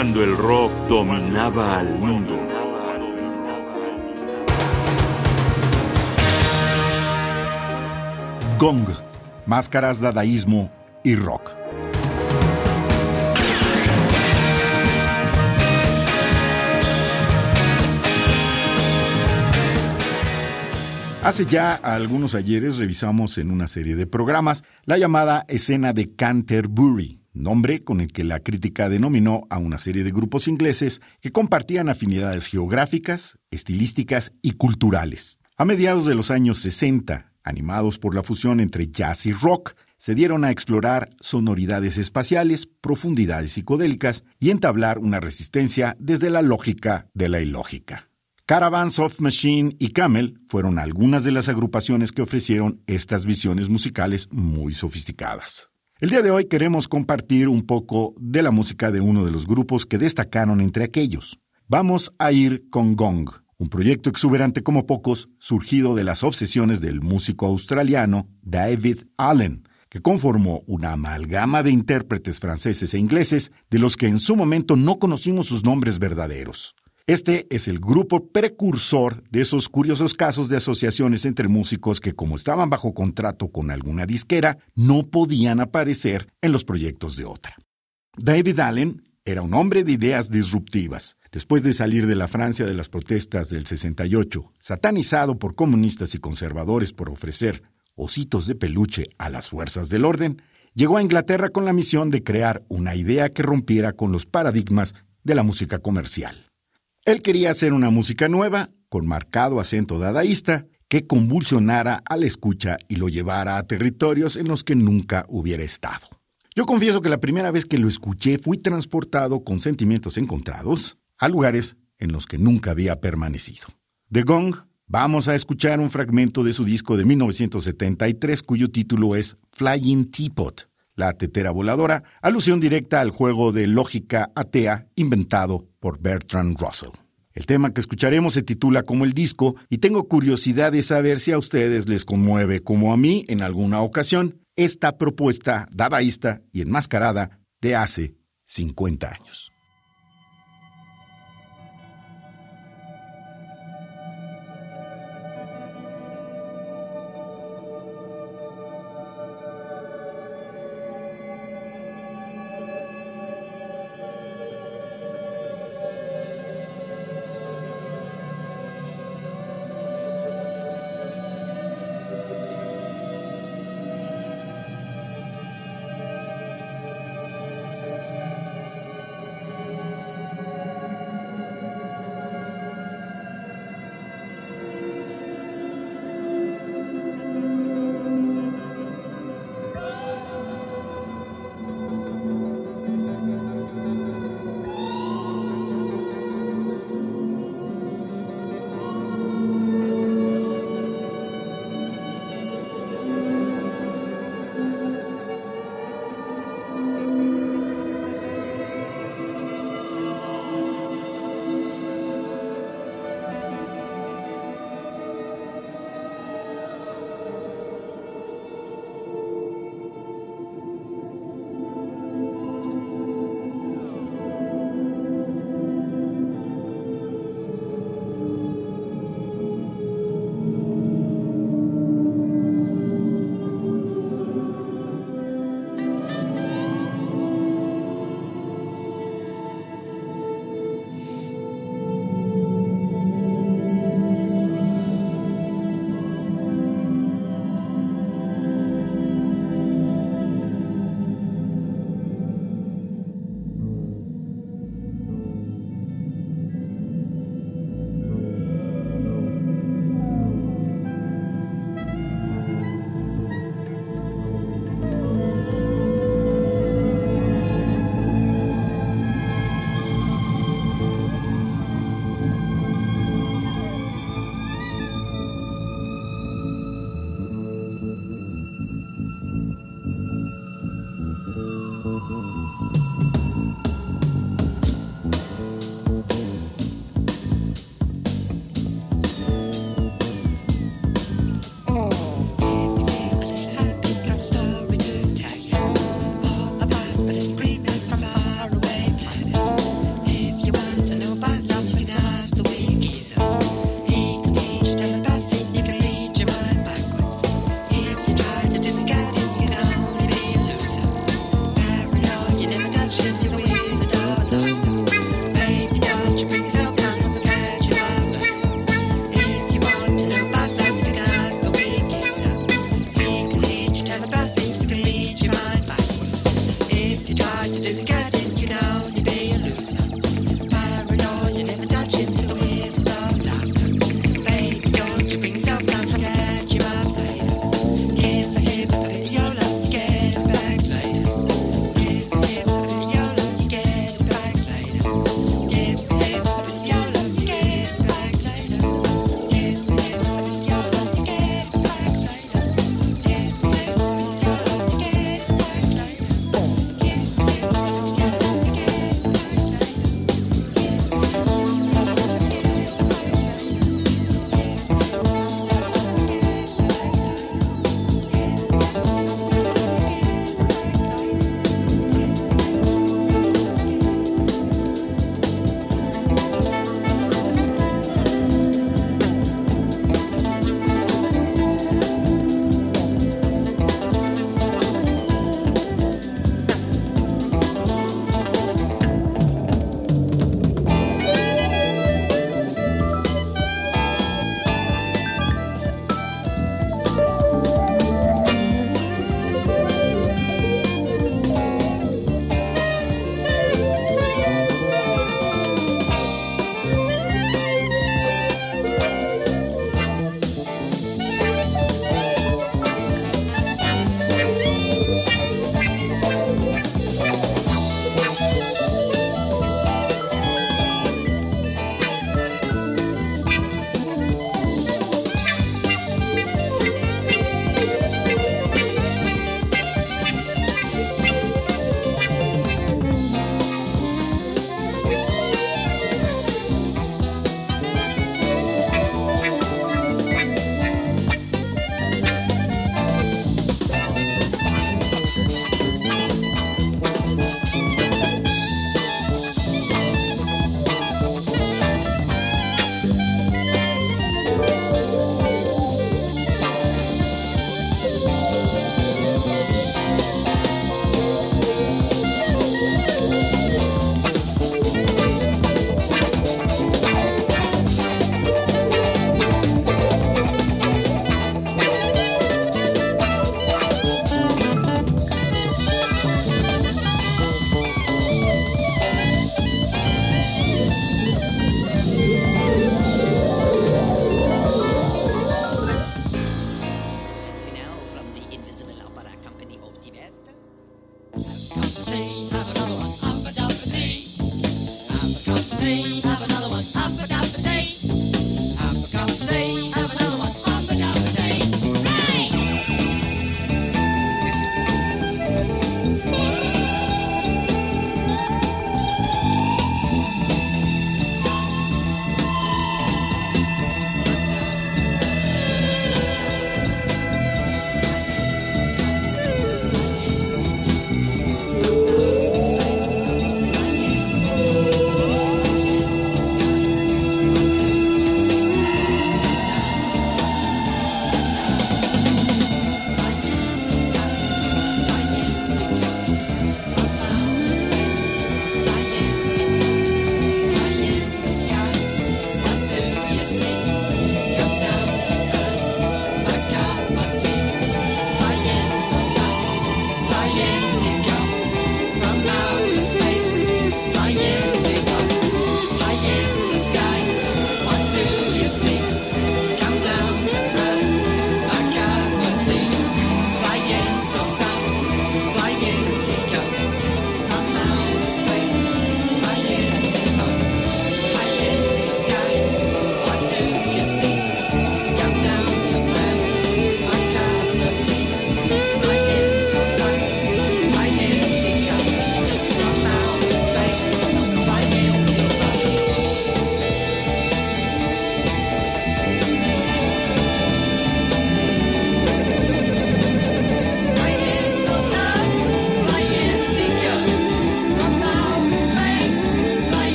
cuando el rock dominaba al mundo. Gong, máscaras, dadaísmo y rock. Hace ya algunos ayeres revisamos en una serie de programas la llamada escena de Canterbury, nombre con el que la crítica denominó a una serie de grupos ingleses que compartían afinidades geográficas, estilísticas y culturales. A mediados de los años 60, animados por la fusión entre jazz y rock, se dieron a explorar sonoridades espaciales, profundidades psicodélicas y entablar una resistencia desde la lógica de la ilógica. Caravan Soft Machine y Camel fueron algunas de las agrupaciones que ofrecieron estas visiones musicales muy sofisticadas. El día de hoy queremos compartir un poco de la música de uno de los grupos que destacaron entre aquellos. Vamos a ir con Gong, un proyecto exuberante como pocos, surgido de las obsesiones del músico australiano David Allen, que conformó una amalgama de intérpretes franceses e ingleses de los que en su momento no conocimos sus nombres verdaderos. Este es el grupo precursor de esos curiosos casos de asociaciones entre músicos que como estaban bajo contrato con alguna disquera, no podían aparecer en los proyectos de otra. David Allen era un hombre de ideas disruptivas. Después de salir de la Francia de las protestas del 68, satanizado por comunistas y conservadores por ofrecer ositos de peluche a las fuerzas del orden, llegó a Inglaterra con la misión de crear una idea que rompiera con los paradigmas de la música comercial. Él quería hacer una música nueva, con marcado acento dadaísta, que convulsionara a la escucha y lo llevara a territorios en los que nunca hubiera estado. Yo confieso que la primera vez que lo escuché fui transportado con sentimientos encontrados a lugares en los que nunca había permanecido. De Gong, vamos a escuchar un fragmento de su disco de 1973 cuyo título es Flying Teapot, la tetera voladora, alusión directa al juego de lógica atea inventado por Bertrand Russell. El tema que escucharemos se titula como el disco y tengo curiosidad de saber si a ustedes les conmueve como a mí en alguna ocasión esta propuesta dadaísta y enmascarada de hace 50 años.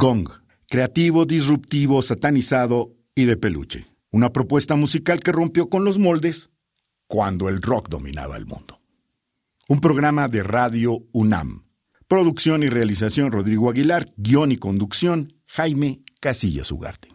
Gong, creativo, disruptivo, satanizado y de peluche. Una propuesta musical que rompió con los moldes cuando el rock dominaba el mundo. Un programa de radio UNAM. Producción y realización Rodrigo Aguilar, guion y conducción Jaime Casillas Ugarte.